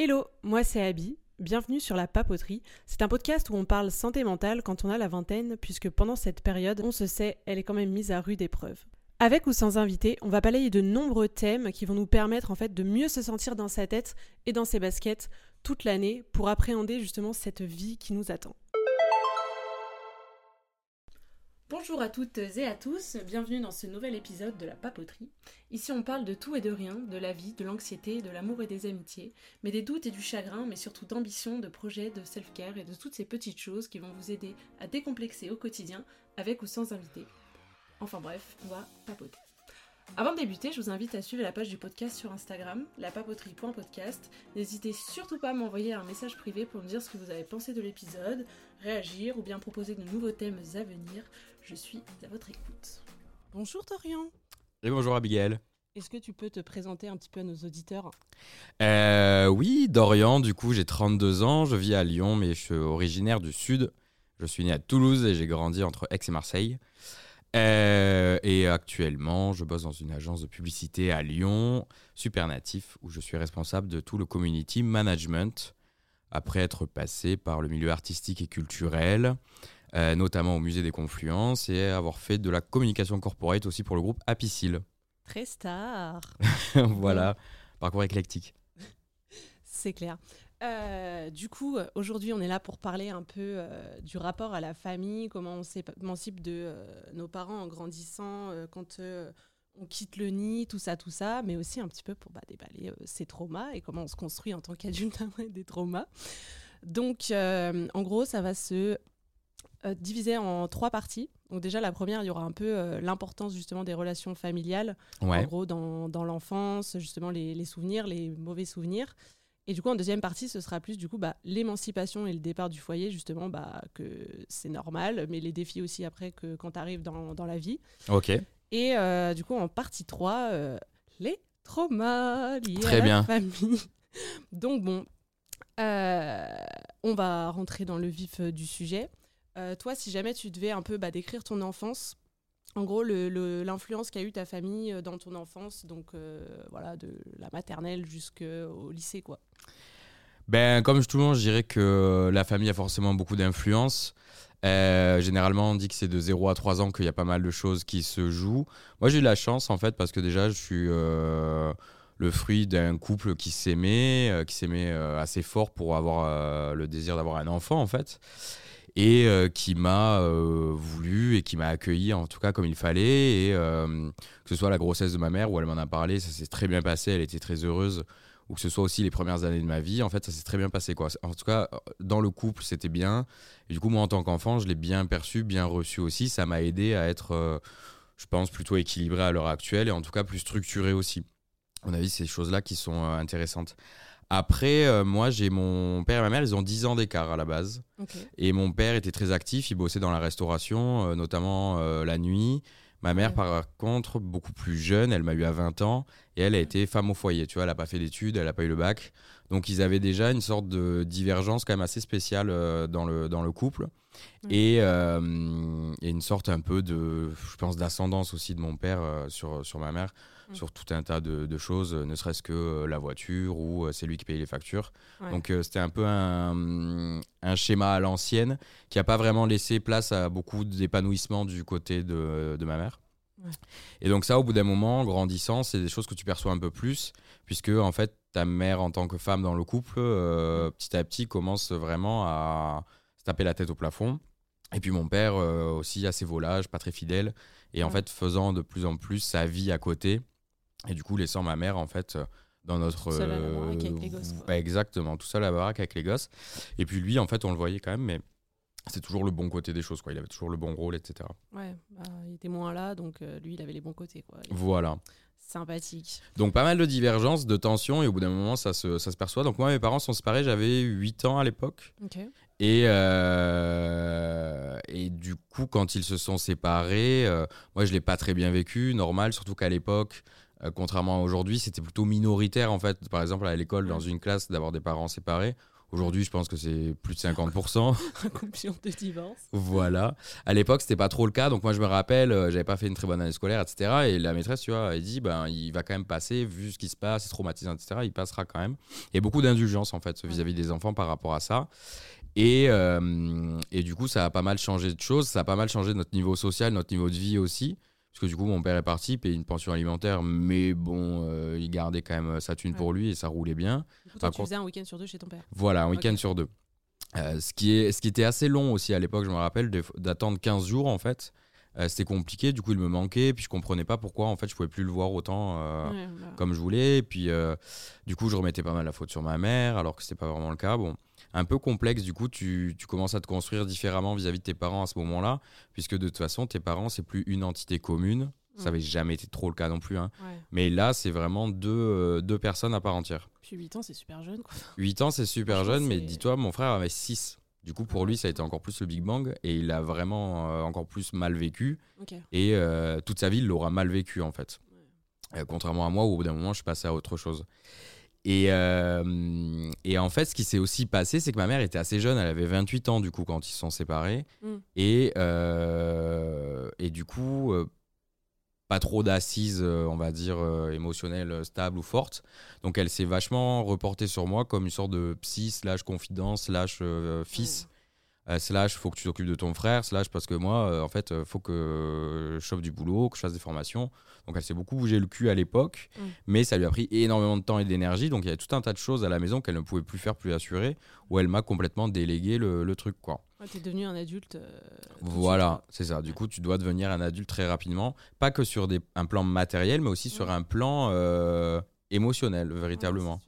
Hello, moi c'est Abby. Bienvenue sur La Papoterie. C'est un podcast où on parle santé mentale quand on a la vingtaine, puisque pendant cette période, on se sait, elle est quand même mise à rude épreuve. Avec ou sans invité, on va balayer de nombreux thèmes qui vont nous permettre en fait de mieux se sentir dans sa tête et dans ses baskets toute l'année pour appréhender justement cette vie qui nous attend. Bonjour à toutes et à tous, bienvenue dans ce nouvel épisode de la papoterie. Ici on parle de tout et de rien, de la vie, de l'anxiété, de l'amour et des amitiés, mais des doutes et du chagrin, mais surtout d'ambition, de projets, de self-care et de toutes ces petites choses qui vont vous aider à décomplexer au quotidien, avec ou sans invité. Enfin bref, on va papoter. Avant de débuter, je vous invite à suivre la page du podcast sur Instagram, lapapoterie.podcast. N'hésitez surtout pas à m'envoyer un message privé pour me dire ce que vous avez pensé de l'épisode, réagir ou bien proposer de nouveaux thèmes à venir. Je suis à votre écoute. Bonjour Torian. Et bonjour Abigail. Est-ce que tu peux te présenter un petit peu à nos auditeurs euh, Oui, Dorian, du coup j'ai 32 ans, je vis à Lyon mais je suis originaire du sud. Je suis né à Toulouse et j'ai grandi entre Aix et Marseille. Euh, et actuellement, je bosse dans une agence de publicité à Lyon, Super Natif, où je suis responsable de tout le community management, après être passé par le milieu artistique et culturel, euh, notamment au musée des Confluences, et avoir fait de la communication corporate aussi pour le groupe Apicil. Très star Voilà, parcours éclectique. C'est clair. Euh, du coup, aujourd'hui, on est là pour parler un peu euh, du rapport à la famille, comment on s'émancipe de euh, nos parents en grandissant, quand on quitte le nid, tout ça, tout ça, mais aussi un petit peu pour bah, déballer ces traumas et comment on se construit en tant qu'adulte après des traumas. Donc, en gros, ça va se diviser en trois parties. Donc déjà, la première, il y aura un peu l'importance justement des relations familiales, en gros, dans, dans l'enfance, justement les, les, souvenirs, les mauvais souvenirs. Et du coup, en deuxième partie, ce sera plus du coup bah, l'émancipation et le départ du foyer, justement, bah, que c'est normal, mais les défis aussi après que quand tu arrives dans, dans, la vie. Ok. Et euh, du coup, en partie 3, euh, les traumas liés à la famille. Donc bon, euh, on va rentrer dans le vif du sujet. Toi, si jamais tu devais un peu bah, décrire ton enfance, en gros, l'influence qu'a eu ta famille euh, dans ton enfance, donc euh, voilà, de la maternelle jusqu'au lycée, quoi. Ben, comme tout le monde, je dirais que la famille a forcément beaucoup d'influence. Euh, généralement, on dit que c'est de 0 à 3 ans qu'il y a pas mal de choses qui se jouent. Moi, j'ai eu la chance, en fait, parce que déjà, je suis le fruit d'un couple qui s'aimait, qui s'aimait assez fort pour avoir le désir d'avoir un enfant, en fait et euh, qui m'a euh, voulu et qui m'a accueilli en tout cas comme il fallait. Et euh, que ce soit la grossesse de ma mère où elle m'en a parlé ça s'est très bien passé. Elle était très heureuse. Ou que ce soit aussi les premières années de ma vie en fait ça s'est très bien passé quoi. En tout cas dans le couple c'était bien. Du coup moi en tant qu'enfant je l'ai bien perçu bien reçu aussi. Ça m'a aidé à être je pense plutôt équilibré à l'heure actuelle et en tout cas plus structuré aussi. À mon avis ces choses là qui sont intéressantes après, euh, moi, j'ai mon père et ma mère, ils ont 10 ans d'écart à la base. Et mon père était très actif, il bossait dans la restauration, euh, notamment euh, la nuit. Ma mère, par contre, beaucoup plus jeune, elle m'a eu à 20 ans, et elle a été femme au foyer. Tu vois, elle n'a pas fait d'études, elle n'a pas eu le bac. Donc, ils avaient déjà une sorte de divergence quand même assez spéciale dans, le, dans le couple. Et, et, une sorte un peu de, je pense, d'ascendance aussi de mon père sur, sur ma mère. Mm. sur tout un tas de, choses, ne serait-ce que euh, la voiture ou euh, c'est lui qui paye les factures. Donc euh, c'était un peu un, schéma à l'ancienne qui n'a pas vraiment laissé place à beaucoup d'épanouissement du côté de, ma mère. Et donc ça, au bout d'un moment, grandissant, c'est des choses que tu perçois un peu plus, puisque en fait, ta mère en tant que femme dans le couple, petit à petit, commence vraiment à se taper la tête au plafond. Et puis mon père aussi assez volage, pas très fidèle, et en fait faisant de plus en plus sa vie à côté. Et du coup, laissant ma mère, en fait, euh, dans notre. Tout seul à la baraque avec les gosses. exactement, tout seul à la baraque avec les gosses. Et puis lui, en fait, on le voyait quand même, mais c'est toujours le bon côté des choses, quoi. Il avait toujours le bon rôle, etc. Ouais, bah, il était moins là, donc euh, lui, il avait les bons côtés, quoi. voilà. Sympathique. Donc pas mal de divergences, de tensions, et au bout d'un moment, ça se, ça se perçoit. Donc moi, mes parents sont séparés, j'avais 8 ans à l'époque. Et, euh, et du coup, quand ils se sont séparés, moi, je l'ai pas très bien vécu, normal, surtout qu'à l'époque, euh, contrairement à aujourd'hui, c'était plutôt minoritaire en fait. Par exemple, à l'école, dans une classe, d'avoir des parents séparés. Aujourd'hui, je pense que c'est plus de 50%. Incomption de divorce. voilà. À l'époque, c'était pas trop le cas. Donc, moi, je me rappelle, euh, j'avais pas fait une très bonne année scolaire, etc. Et la maîtresse, tu vois, elle dit, ben, il va quand même passer, vu ce qui se passe, c'est traumatisant, etc. Il passera quand même. Il y a beaucoup d'indulgence, en fait, vis-à-vis des enfants par rapport à ça. Et, euh, et du coup, ça a pas mal changé de choses. Ça a pas mal changé notre niveau social, notre niveau de vie aussi. Parce que du coup, mon père est parti, payait une pension alimentaire, mais bon, euh, il gardait quand même sa thune pour lui et ça roulait bien. Du coup, toi, tu faisais un week-end sur deux chez ton père Voilà, un week-end sur deux. Euh, ce, qui est, ce qui était assez long aussi à l'époque, je me rappelle, d'attendre 15 jours en fait. Euh, c'était compliqué, du coup il me manquait, puis je comprenais pas pourquoi en fait je pouvais plus le voir autant bah. comme je voulais. Et puis du coup je remettais pas mal la faute sur ma mère, alors que c'était pas vraiment le cas. Bon, un peu complexe. Du coup, tu, commences à te construire différemment vis-à-vis de tes parents à ce moment-là, puisque de toute façon, tes parents, c'est plus une entité commune. Ça n'avait mm. jamais été trop le cas non plus. Hein. Mais là, c'est vraiment deux, euh, deux personnes à part entière. Puis 8 ans, c'est super jeune. Quoi. 8 ans, c'est super jeune, mais dis-toi, mon frère avait 6. Du coup, pour lui, ça a été encore plus le Big Bang et il a vraiment euh, encore plus mal vécu. Et euh, toute sa vie, il l'aura mal vécu en fait. contrairement à moi, où au bout d'un moment, je suis passé à autre chose. Et, euh, et, en fait, ce qui s'est aussi passé, c'est que ma mère était assez jeune, elle avait 28 ans du coup quand ils se sont séparés. Mm. Et, euh, et du coup, euh, pas trop d'assises, on va dire, émotionnelles stables ou fortes. Donc elle s'est vachement reportée sur moi comme une sorte de psy, slash confidence, slash fils. Mm. slash faut que tu t'occupes de ton frère, slash parce que moi, en fait, faut que je chauffe du boulot, que je fasse des formations. Donc elle s'est beaucoup bougé le cul à l'époque, mm. mais ça lui a pris énormément de temps et d'énergie. Donc il y avait tout un tas de choses à la maison qu'elle ne pouvait plus faire, plus assurer, où elle m'a complètement délégué le, truc. quoi. Tu es devenu un adulte. Euh, voilà, c'est ça. Du coup, tu dois devenir un adulte très rapidement, pas que sur des, un plan matériel, mais aussi sur un plan euh, émotionnel, véritablement.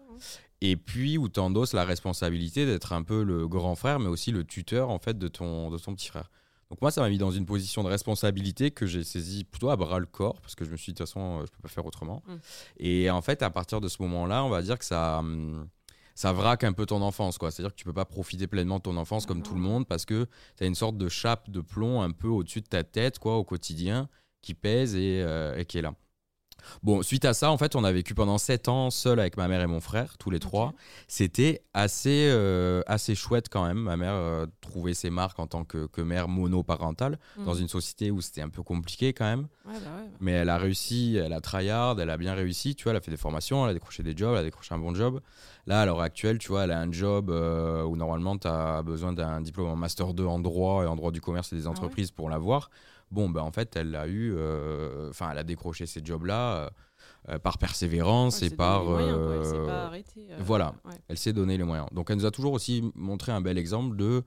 Et puis où tu endosses la responsabilité d'être un peu le grand frère, mais aussi le tuteur en fait de ton, de ton petit frère. Donc moi, ça m'a mis dans une position de responsabilité que j'ai saisi plutôt à bras le corps, parce que je me suis dit, de toute façon, euh, je peux pas faire autrement. Mm. Et en fait, à partir de ce moment-là, on va dire que ça, hum, ça vraque un peu ton enfance. quoi. C'est-à-dire que tu peux pas profiter pleinement de ton enfance comme tout le monde, parce que tu as une sorte de chape de plomb un peu au-dessus de ta tête quoi, au quotidien, qui pèse et, euh, et qui est là. Bon, suite à ça, en fait, on a vécu pendant 7 ans seul avec ma mère et mon frère, tous les trois. C'était assez, euh, assez chouette quand même. Ma mère euh, trouvait ses marques en tant que, mère monoparentale mmh. dans une société où c'était un peu compliqué quand même. Bah bah. Mais elle a réussi, elle a tryhard, elle a bien réussi. Tu vois, elle a fait des formations, elle a décroché des jobs, elle a décroché un bon job. Là, à l'heure actuelle, tu vois, elle a un job euh, où normalement, tu as besoin d'un diplôme en Master 2 en droit et en droit du commerce et des ah entreprises pour l'avoir. Bon, ben en fait, elle a eu, euh, enfin, elle a décroché ces jobs-là euh, par persévérance et par. Pas voilà, elle s'est donné les moyens. Donc, elle nous a toujours aussi montré un bel exemple de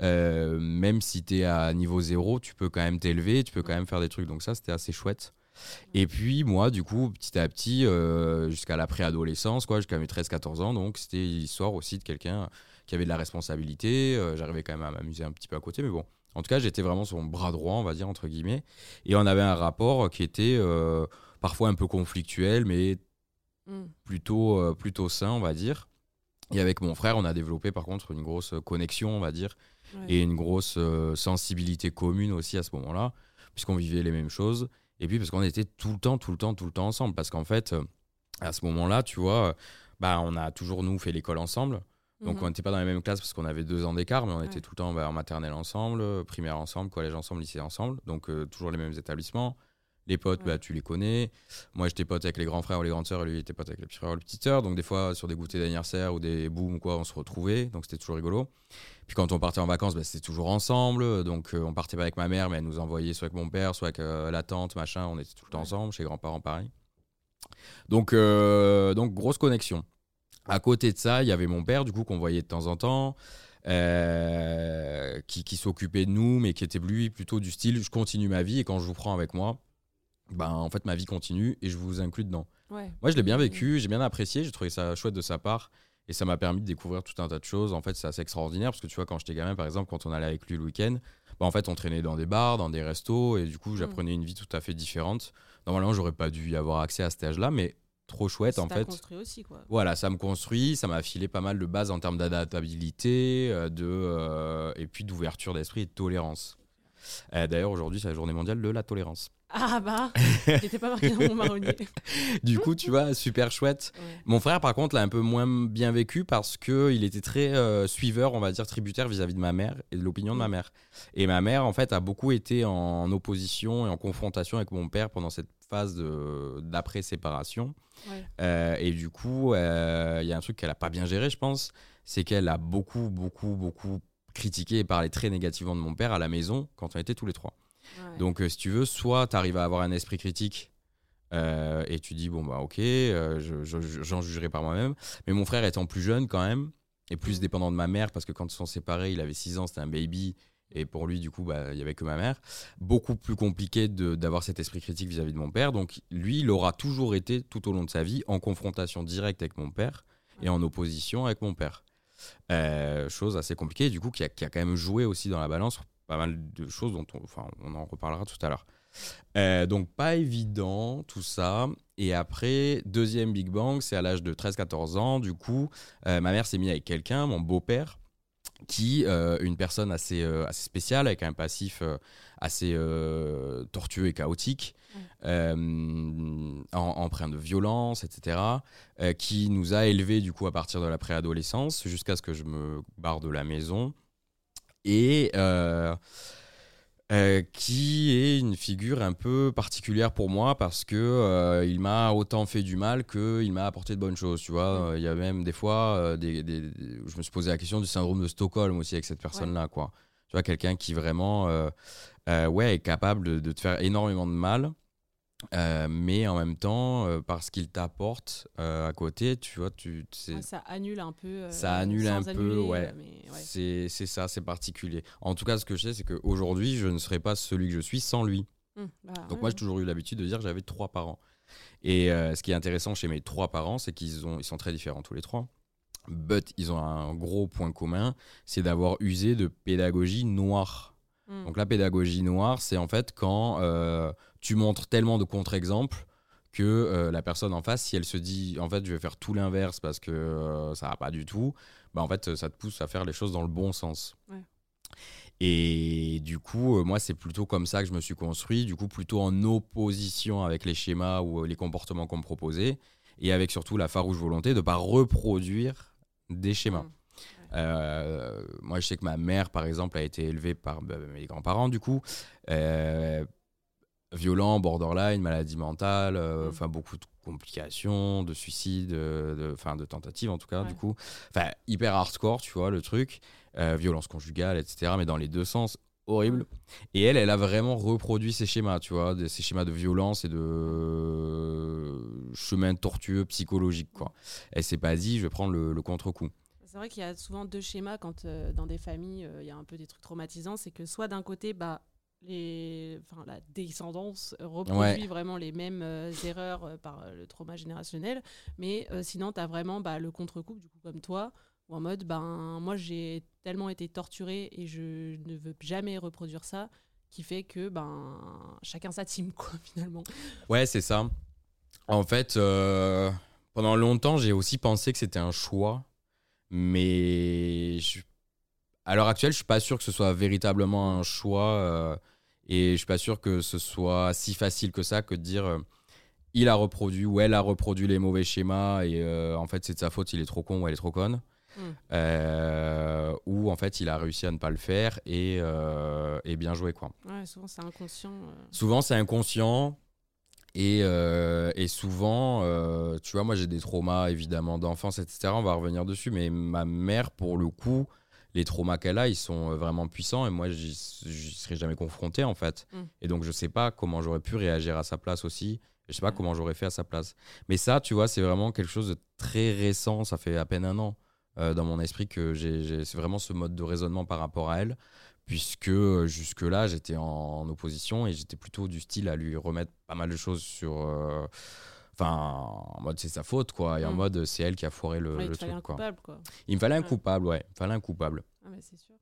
même si tu es à niveau zéro, tu peux quand même t'élever, tu peux quand même faire des trucs. Donc, ça, c'était assez chouette. Et puis, moi, du coup, petit à petit, jusqu'à la préadolescence, quoi, jusqu'à mes 13-14 ans, donc c'était l'histoire aussi de quelqu'un qui avait de la responsabilité. J'arrivais quand même à m'amuser un petit peu à côté, mais bon, en tout cas, j'étais vraiment son bras droit, on va dire, entre guillemets. Et on avait un rapport qui était euh, parfois un peu conflictuel, mais mm. plutôt, euh, plutôt sain, on va dire. Et avec mon frère, on a développé par contre une grosse connexion, on va dire, et une grosse euh, sensibilité commune aussi à ce moment-là, puisqu'on vivait les mêmes choses. Et puis parce qu'on était tout le temps, tout le temps, tout le temps ensemble. Parce qu'en fait, à ce moment-là, tu vois, bah, on a toujours, nous, fait l'école ensemble. Donc mhm. on n'était pas dans la même classe parce qu'on avait deux ans d'écart, mais on était tout le temps bah, en maternelle ensemble, primaire ensemble, collège ensemble, lycée ensemble. Donc euh, toujours les mêmes établissements. Les potes, bah, tu les connais. Moi, j'étais pote avec les grands frères ou les grandes sœurs, et lui, il était pote avec les petits frères ou les petites sœurs. Donc, des fois, sur des goûters d'anniversaire ou des booms, quoi, on se retrouvait. Donc, c'était toujours rigolo. Puis, quand on partait en vacances, bah, c'était toujours ensemble. Donc, euh, on partait pas avec ma mère, mais elle nous envoyait soit avec mon père, soit avec euh, la tante, machin. On était tout le temps ensemble, chez grands-parents, pareil. Donc, donc, grosse connexion. À côté de ça, il y avait mon père, du coup, qu'on voyait de temps en temps, euh, qui, s'occupait de nous, mais qui était lui plutôt du style je continue ma vie et quand je vous prends avec moi, ben, en fait, ma vie continue et je vous inclus dedans. Moi, je l'ai bien vécu, j'ai bien apprécié, j'ai trouvé ça chouette de sa part et ça m'a permis de découvrir tout un tas de choses. En fait, c'est assez extraordinaire parce que tu vois, quand j'étais gamin, par exemple, quand on allait avec lui le week-end, ben, en fait, on traînait dans des bars, dans des restos et du coup, j'apprenais une vie tout à fait différente. Normalement, j'aurais pas dû y avoir accès à cet âge-là, mais trop chouette en fait. construit aussi quoi. Voilà, ça me construit, ça m'a filé pas mal de bases en termes d'adaptabilité, euh, de euh, et puis d'ouverture d'esprit et de tolérance. Euh, d'ailleurs aujourd'hui c'est la journée mondiale de la tolérance. Ah bah, j'étais pas marqué dans mon marronnier. du coup, tu vois, super chouette. Mon frère, par contre, l'a un peu moins bien vécu parce qu'il était très euh, suiveur, on va dire, tributaire vis-à-vis de ma mère et de l'opinion de ma mm. mère. Et ma mère, en fait, a beaucoup été en opposition et en confrontation avec mon père pendant cette phase d'après-séparation. Euh, et du coup, euh, il y a un truc qu'elle a pas bien géré, je pense, c'est qu'elle a beaucoup, beaucoup, beaucoup critiqué et parlé très négativement de mon père à la maison quand on était tous les trois. Donc, euh, si tu veux, soit tu arrives à avoir un esprit critique et tu dis, bon, bah ok, j'en jugerai par moi-même. Mais mon frère étant plus jeune quand même, et plus dépendant de ma mère, parce que quand ils sont séparés, il avait 6 ans, c'était un baby, et pour lui, du coup, bah, il n'y avait que ma mère. Beaucoup plus compliqué d'avoir cet esprit critique vis-à-vis de mon père. Donc, lui, il aura toujours été, tout au long de sa vie, en confrontation directe avec mon père et en opposition avec mon père. Euh, chose assez compliquée, du coup, qui a, qui a, quand même joué aussi dans la balance pas mal de choses dont on, enfin, on en reparlera tout à l'heure. Euh, donc, pas évident tout ça. Et après, deuxième Big Bang, c'est à l'âge de 13-14 ans. Du coup, euh, ma mère s'est mise avec quelqu'un, mon beau-père qui euh, une personne assez, assez spéciale avec un passif assez tortueux et chaotique, empreint de violence, etc., qui nous a élevés du coup à partir de la préadolescence jusqu'à ce que je me barre de la maison. Et euh, qui est une figure un peu particulière pour moi parce que euh, il m'a autant fait du mal qu'il m'a apporté de bonnes choses. Tu vois, il y a même des fois, euh, des, je me suis posé la question du syndrome de Stockholm aussi avec cette personne-là, quoi. Tu vois, quelqu'un qui vraiment, ouais, est capable de, te faire énormément de mal euh, mais en même temps, euh, parce qu'il t'apporte euh, à côté, tu vois, tu, ça annule un peu. ça annule un peu, ouais. C'est ça, c'est particulier. En tout cas, ce que je sais, c'est qu'aujourd'hui, je ne serais pas celui que je suis sans lui. Hum, bah Donc moi, j'ai toujours eu l'habitude de dire que j'avais trois parents. Et ce qui est intéressant chez mes trois parents, c'est qu'ils ils sont très différents tous les trois. But ils ont un gros point commun, c'est d'avoir usé de pédagogie noire. Hum. Donc la pédagogie noire, c'est en fait quand tu montres tellement de contre-exemples que euh, la personne en face, si elle se dit en fait je vais faire tout l'inverse parce que euh, ça va pas du tout, bah en fait ça te pousse à faire les choses dans le bon sens. Et du coup, euh, moi c'est plutôt comme ça que je me suis construit, du coup plutôt en opposition avec les schémas ou les comportements qu'on me proposait, et avec surtout la farouche volonté de ne pas reproduire des schémas. Mmh. Moi je sais que ma mère par exemple a été élevée par bah, mes grands-parents du coup violent, borderline, maladie mentale, euh, mm. enfin beaucoup de complications, de suicides, de, enfin de, tentatives en tout cas, du coup. Enfin, hyper hardcore, tu vois, le truc. Euh, violence conjugale, etc. Mais dans les deux sens, horrible. Mm. Et elle, elle a vraiment reproduit ces schémas, tu vois, ces schémas de violence et de chemin tortueux psychologique, quoi. Elle s'est pas dit, je vais prendre le, contre-coup. C'est vrai qu'il y a souvent deux schémas quand euh, dans des familles, il y a un peu des trucs traumatisants. C'est que soit d'un côté, bah, les, enfin, la descendance reproduit vraiment les mêmes euh, erreurs euh, par euh, le trauma générationnel. Mais sinon, tu as vraiment bah, le contre-coup, du coup, comme toi, ou en mode, ben, moi, j'ai tellement été torturée et je ne veux jamais reproduire ça, qui fait que ben, chacun sa team, quoi, finalement. Ouais, c'est ça. En fait, pendant longtemps, j'ai aussi pensé que c'était un choix, mais à l'heure actuelle, je suis pas sûr que ce soit véritablement un choix. Et je suis pas sûr que ce soit si facile que ça que de dire euh, il a reproduit ou elle a reproduit les mauvais schémas et euh, en fait c'est de sa faute, il est trop con ou elle est trop conne. Hmm. Euh, ou en fait il a réussi à ne pas le faire et, et bien joué quoi. Ouais, souvent c'est inconscient. Souvent c'est inconscient et, et souvent, tu vois, moi j'ai des traumas évidemment d'enfance, etc. On va revenir dessus, mais ma mère pour le coup, les traumas qu'elle a, ils sont euh, vraiment puissants et moi, j'y serais jamais confronté en fait. Mm. Et donc, je sais pas comment j'aurais pu réagir à sa place aussi. Je sais pas comment j'aurais fait à sa place. Mais ça, tu vois, c'est vraiment quelque chose de très récent. Ça fait à peine un an euh, dans mon esprit que j'ai vraiment ce mode de raisonnement par rapport à elle. Puisque euh, jusque-là, j'étais en, opposition et j'étais plutôt du style à lui remettre pas mal de choses sur. Enfin, en mode c'est sa faute, quoi. Et en mm. mode c'est elle qui a foiré le, ouais, le truc, un quoi. Coupable, quoi. Il me fallait un coupable, ouais. Il me fallait un coupable. Ah, mais c'est sûr.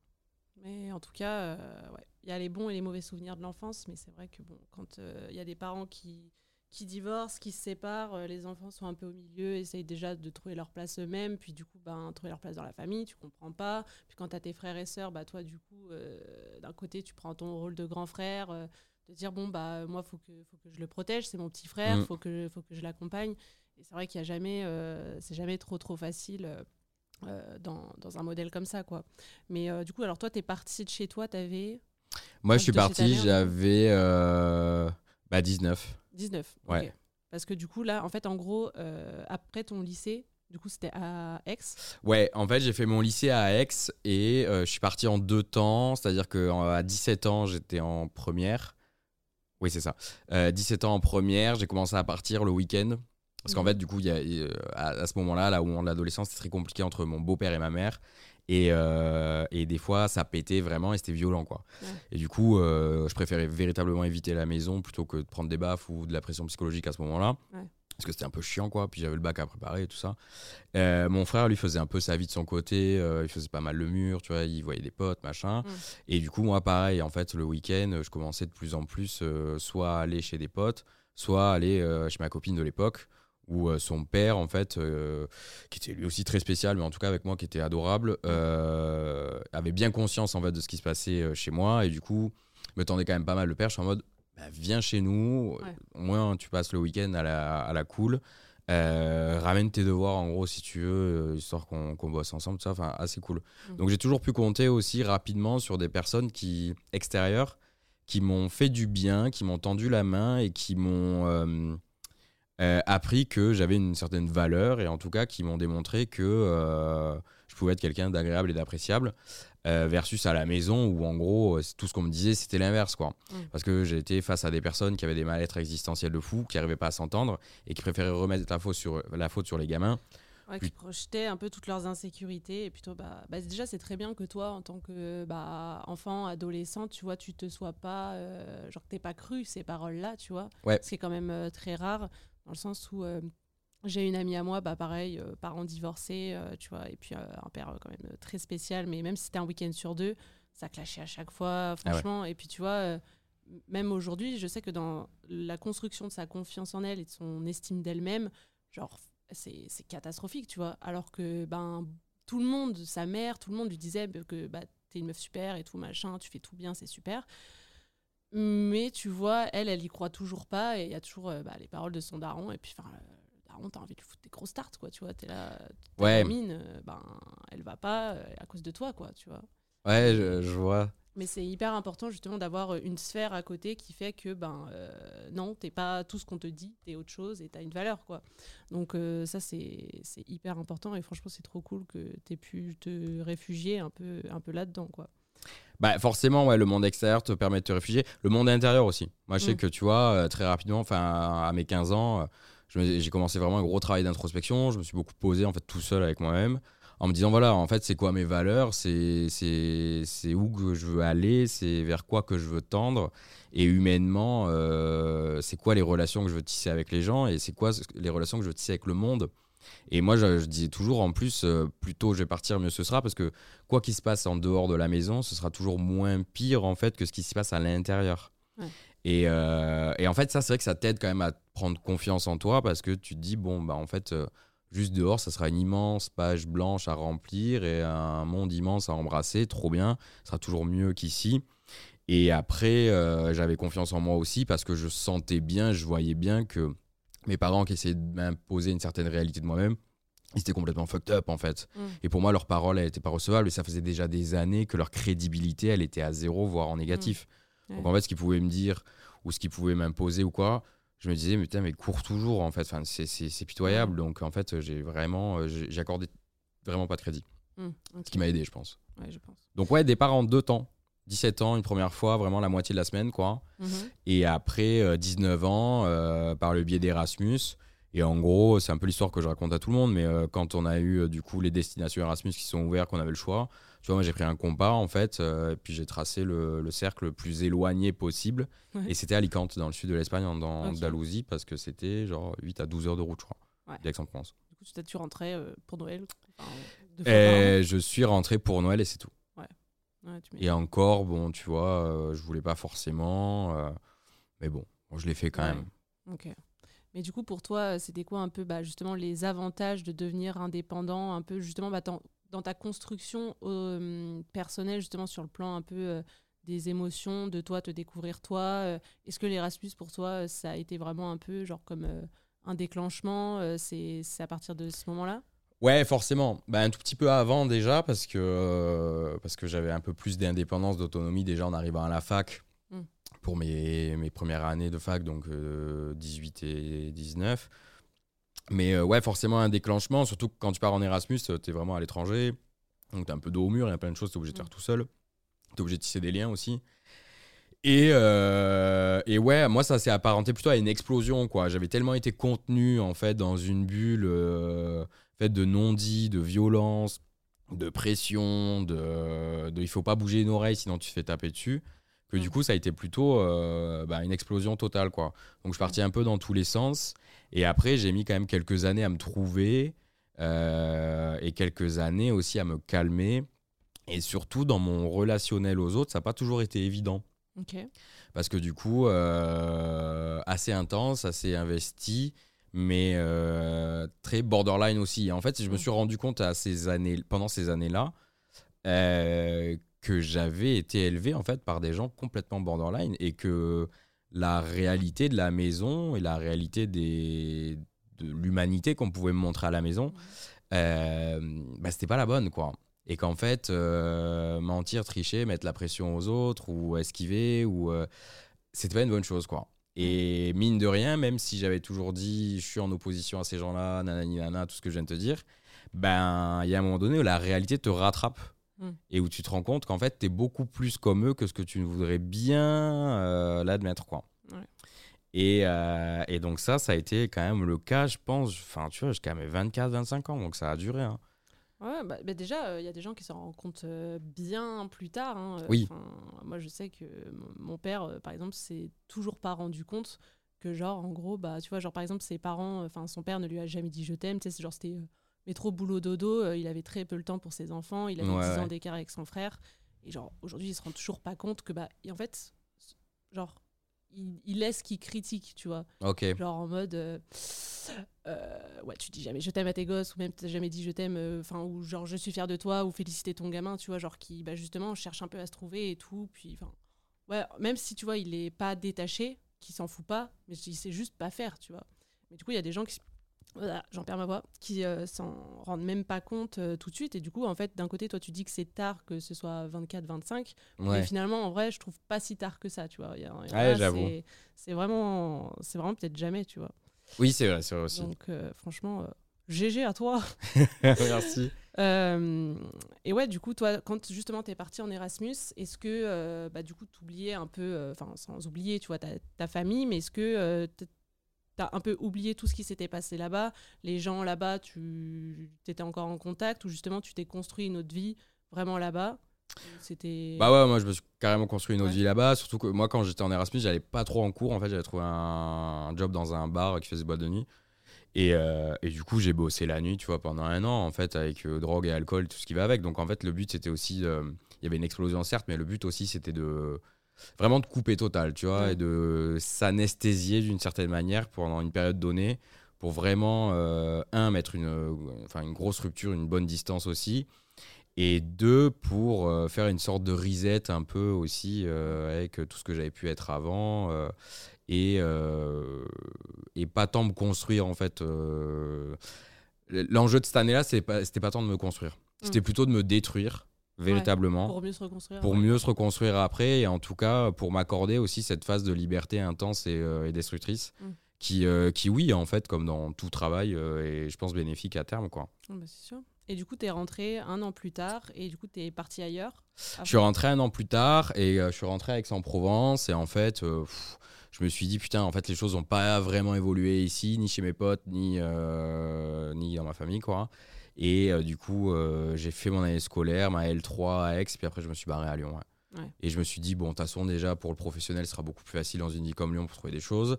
Mais en tout cas, euh, ouais. il y a les bons et les mauvais souvenirs de l'enfance, mais c'est vrai que bon, quand euh, il y a des parents qui, qui divorcent, qui se séparent, euh, les enfants sont un peu au milieu, essayent déjà de trouver leur place eux-mêmes, puis du coup, ben, trouver leur place dans la famille, tu comprends pas. Puis quand tu as tes frères et sœurs, bah, toi, du coup, d'un côté, tu prends ton rôle de grand frère de dire bon bah moi faut que faut que je le protège, c'est mon petit frère, Mm. faut que faut que je l'accompagne. Et c'est vrai qu'il y a jamais, euh, c'est jamais trop trop facile euh, euh, dans, dans un modèle comme ça quoi. Mais euh, du coup alors toi t'es parti de chez toi, t'avais Moi, je suis parti, j'avais euh, bah, 19. 19. Ouais. Parce que du coup là en fait en gros euh, après ton lycée, du coup c'était à Aix. Ouais, en fait, j'ai fait mon lycée à Aix et euh, je suis parti en deux temps. C'est-à-dire qu'à 17 ans, j'étais en première. Oui, c'est ça. Euh, 17 ans en première, j'ai commencé à partir le week-end. Parce qu'en Mhm. fait, du coup, il y a, à, à ce moment-là, là où on l'adolescence, c'était très compliqué entre mon beau-père et ma mère. Et, euh, et des fois, ça pétait vraiment et c'était violent, quoi. Ouais. Et du coup, euh, je préférais véritablement éviter la maison plutôt que de prendre des baffes ou de la pression psychologique à ce moment-là. Ouais. Parce que c'était un peu chiant, quoi. Puis j'avais le bac à préparer et tout ça. Euh, mon frère, lui, faisait un peu sa vie de son côté. il faisait pas mal le mur, tu vois. Il voyait des potes, machin. Et du coup, moi, pareil, en fait, le week-end, je commençais de plus en plus soit à aller chez des potes, soit aller euh, chez ma copine de l'époque, où euh, son père, en fait, euh, qui était lui aussi très spécial, mais en tout cas avec moi, qui était adorable, euh, avait bien conscience, en fait, de ce qui se passait chez moi. Et du coup, me tendait quand même pas mal le père. Je suis en mode, bah, viens chez nous. Ouais. Au moins, tu passes le week-end à la, à la cool. Euh, ramène tes devoirs en gros si tu veux, histoire qu'on qu'on bosse ensemble, tout ça, enfin assez cool. Mhm. Donc j'ai toujours pu compter aussi rapidement sur des personnes qui extérieures qui m'ont fait du bien, qui m'ont tendu la main et qui m'ont euh, appris que j'avais une certaine valeur et en tout cas qui m'ont démontré que euh, je pouvais être quelqu'un d'agréable et d'appréciable euh, versus à la maison où en gros euh, tout ce qu'on me disait c'était l'inverse quoi Mm. parce que été face à des personnes qui avaient des mal-être existentiels de fou qui n'arrivaient pas à s'entendre et qui préféraient remettre la faute sur la faute sur les gamins Ouais, qui projetaient un peu toutes leurs insécurités et plutôt bah, bah, déjà c'est très bien que toi en tant que bah, enfant adolescent tu vois tu te sois pas euh, genre que t'aies pas cru ces paroles là tu vois Ouais. c'est quand même euh, très rare dans le sens où euh, j'ai une amie à moi bah pareil euh, parents divorcés euh, tu vois et puis euh, un père quand même très spécial mais même si c'était un week-end sur deux ça clashait à chaque fois Ah ouais. franchement et puis tu vois même aujourd'hui je sais que dans la construction de sa confiance en elle et de son estime d'elle-même genre c'est c'est catastrophique, tu vois. Alors que ben tout le monde, sa mère, tout le monde lui disait que bah, t'es une meuf super et tout, machin, tu fais tout bien, c'est super. Mais tu vois, elle, elle y croit toujours pas et il y a toujours euh, bah, les paroles de son daron. Et puis, enfin, euh, daron, t'as envie de lui foutre des grosses tartes, quoi, tu vois. T'es là, ta Ouais. gamine, euh, ben, elle va pas à cause de toi, quoi, tu vois. ouais je, je vois Mais c'est hyper important justement d'avoir une sphère à côté qui fait que ben non, t'es pas tout ce qu'on te dit, t'es autre chose et t'as une valeur quoi. Donc ça c'est c'est hyper important et franchement c'est trop cool que t'aies pu te réfugier un peu un peu là-dedans quoi. Bah forcément, ouais, le monde extérieur te permet de te réfugier. Le monde intérieur aussi. Moi, je sais Mm. que tu vois, euh, très rapidement, enfin, à mes 15 ans, euh, j'ai commencé vraiment un gros travail d'introspection. Je me suis beaucoup posé, en fait, tout seul avec moi-même, en me disant, voilà, en fait, c'est quoi mes valeurs? C'est c'est c'est où que je veux aller? C'est vers quoi que je veux tendre? Et humainement, euh, c'est quoi les relations que je veux tisser avec les gens? Et c'est quoi les relations que je veux tisser avec le monde? Et moi, je, je disais toujours, en plus, euh, plus tôt je vais partir, mieux ce sera, parce que quoi qu'il se passe en dehors de la maison, ce sera toujours moins pire en fait que ce qui se passe à l'intérieur. Ouais. Et, euh, et en fait, ça, c'est vrai que ça t'aide quand même à prendre confiance en toi parce que tu te dis, bon, bah en fait, euh, juste dehors, ça sera une immense page blanche à remplir et un monde immense à embrasser, trop bien, ce sera toujours mieux qu'ici. Et après, j'avais confiance en moi aussi parce que je sentais bien, je voyais bien que mes parents qui essayaient de m'imposer une certaine réalité de moi-même, ils étaient complètement fucked up en fait. Mm. Et pour moi, leur parole, elle n'était pas recevable et ça faisait déjà des années que leur crédibilité, elle était à zéro, voire en négatif. Ouais. Donc en fait, ce qu'ils pouvaient me dire ou ce qu'ils pouvaient m'imposer ou quoi, je me disais, mais putain, mais cours toujours en fait. Enfin, c'est- pitoyable. Donc en fait, j'ai vraiment, euh, j'ai accordé vraiment pas de crédit. Ce qui m'a aidé, je pense. Ouais, je pense. Donc ouais, départ en deux temps. 17 ans une première fois, vraiment la moitié de la semaine, quoi. Mhm. Et après, euh, 19 ans, euh, par le biais d'Erasmus. Et en gros, c'est un peu l'histoire que je raconte à tout le monde, mais euh, quand on a eu euh, du coup les destinations Erasmus qui sont ouvertes, qu'on avait le choix, tu vois, moi j'ai pris un compas en fait, euh, et puis j'ai tracé le, le cercle le plus éloigné possible. Ouais. Et c'était Alicante, dans le sud de l'Espagne, en. Andalousie, parce que c'était genre 8 à 12 heures de route, je crois, Ouais. d'Aix-en-Provence. Du coup, tu t'as- tu rentrais euh, pour Noël? Enfin. Et je suis rentré pour Noël et c'est tout. Ouais, tu Et encore, bon, tu vois, euh, je voulais pas forcément, euh, mais bon, bon, je l'ai fait quand Ouais. même. Ok. Mais du coup, pour toi, c'était quoi un peu bah, justement les avantages de devenir indépendant, un peu justement bah, dans, ta construction euh, personnelle, justement sur le plan un peu euh, des émotions, de toi te découvrir toi Est-ce que l'Erasmus pour toi, ça a été vraiment un peu genre comme un déclenchement C'est à partir de ce moment-là? Ouais, forcément. Ben, un tout petit peu avant déjà, parce que, parce que j'avais un peu plus d'indépendance, d'autonomie déjà en arrivant à la fac mm. pour mes, mes, premières années de fac, donc 18 et 19. Mais ouais, forcément un déclenchement, surtout quand tu pars en Erasmus, tu es vraiment à l'étranger. Donc tu un peu dos au mur, il y a plein de choses, tu es obligé de faire tout seul. Tu es obligé de tisser des liens aussi. Et, euh, et ouais, moi ça s'est apparenté plutôt à une explosion quoi. J'avais tellement été contenu en fait dans une bulle euh, faite de non-dits, de violence, de pression, de, de il faut pas bouger une oreille sinon tu te fais taper dessus. Que du mm. coup ça a été plutôt euh, bah, une explosion totale quoi. Donc je parti un peu dans tous les sens. Et après j'ai mis quand même quelques années à me trouver. Euh, et quelques années aussi à me calmer. Et surtout, dans mon relationnel aux autres, ça n'a pas toujours été évident. Parce que du coup, euh, assez intense, assez investi, mais euh, très borderline aussi. En fait, je me suis rendu compte à ces années, pendant ces années-là que j'avais été élevé en fait par des gens complètement borderline et que la réalité de la maison et la réalité des, de l'humanité qu'on pouvait me montrer à la maison, euh, bah, c'était pas la bonne, quoi. Et qu'en fait, euh, mentir, tricher, mettre la pression aux autres ou esquiver, ou euh, c'était pas une bonne chose, quoi. Et mine de rien, même si j'avais toujours dit je suis en opposition à ces gens-là, nanani nana, tout ce que je viens de te dire, ben il y a un moment donné où la réalité te rattrape mm. et où tu te rends compte qu'en fait tu es beaucoup plus comme eux que ce que tu voudrais bien l'admettre quoi. Euh, et, donc ça, ça a été quand même le cas, je pense, enfin tu vois, jusqu'à mes 24-25 ans, donc ça a duré. Hein. Ouais, bah, bah déjà, il euh, y a des gens qui s'en rendent compte euh, bien plus tard. Hein, oui. Moi, je sais que mon père, par exemple, s'est toujours pas rendu compte que, genre, en gros, bah, tu vois, genre, par exemple, ses parents, enfin, son père ne lui a jamais dit je t'aime, tu sais, genre, c'était métro, boulot, dodo, il avait très peu le temps pour ses enfants, il avait 10 ans d'écart avec son frère. Et genre, aujourd'hui, il se rend toujours pas compte que, bah, et en fait, genre, il, laisse qu'il critique, tu vois. Genre en mode, euh, euh, ouais, tu dis jamais je t'aime à tes gosses, ou même tu jamais dit je t'aime, euh, enfin, ou genre je suis fier de toi, ou féliciter ton gamin, tu vois, genre qui, bah, justement, cherche un peu à se trouver et tout. Puis, enfin, ouais, même si tu vois, il est pas détaché, qui s'en fout pas, mais il sait juste pas faire, tu vois. Mais du coup, il y a des gens qui voilà, j'en perds ma voix, qui euh, s'en rendent même pas compte euh, tout de suite. Et du coup, en fait, d'un côté, toi, tu dis que c'est tard que ce soit 24, 25. Mais finalement, en vrai, je trouve pas si tard que ça, tu vois. C'est vraiment, c'est vraiment peut-être jamais, tu vois. Oui, c'est vrai, c'est vrai aussi. Donc, euh, franchement, GG à toi. Merci. et ouais, du coup, toi, quand justement tu es parti en Erasmus, est-ce que, bah, du coup, tu oubliais un peu, enfin, sans oublier, tu vois, ta, ta famille, mais est-ce que un peu oublié tout ce qui s'était passé là-bas. Les gens là-bas, tu étais encore en contact ou justement tu t'es construit une autre vie vraiment là-bas? C'était bah ouais moi je me suis carrément construit une autre vie là-bas. Surtout que moi quand j'étais en Erasmus j'allais pas trop en cours. En fait j'avais trouvé un, job dans un bar qui faisait boîte de nuit. Et, euh, et du coup j'ai bossé la nuit tu vois pendant un an en fait avec euh, drogue et alcool tout ce qui va avec. Donc en fait le but c'était aussi euh, il y avait une explosion certes mais le but aussi c'était de vraiment de couper total, tu vois, et de s'anesthésier d'une certaine manière pendant une période donnée pour vraiment, euh, un, mettre une, enfin, une grosse rupture, une bonne distance aussi, et deux, pour euh, faire une sorte de reset un peu aussi euh, avec tout ce que j'avais pu être avant, et, et pas tant me construire en fait. L'enjeu de cette année-là, c'était pas, pas tant de me construire, c'était mm. plutôt de me détruire véritablement. pour mieux se reconstruire. Pour mieux se reconstruire après, et en tout cas pour m'accorder aussi cette phase de liberté intense et, euh, destructrice. Mm. Qui, euh, qui, oui, en fait, comme dans tout travail, euh, est, je pense, bénéfique à terme. Quoi. Ah bah, c'est sûr. Et du coup, tu es rentré un an plus tard, et du coup, tu es parti ailleurs Je suis rentré un an plus tard, et je suis rentré à Aix-en-Provence, et en fait, je me suis dit, putain, en fait, les choses n'ont pas vraiment évolué ici, ni chez mes potes, ni, ni dans ma famille, quoi. Et euh, du coup, euh, j'ai fait mon année scolaire, ma L3 à Aix, puis après, je me suis barré à Lyon. Et je me suis dit, bon, de toute façon, déjà, pour le professionnel, ce sera beaucoup plus facile dans une ville comme Lyon pour trouver des choses.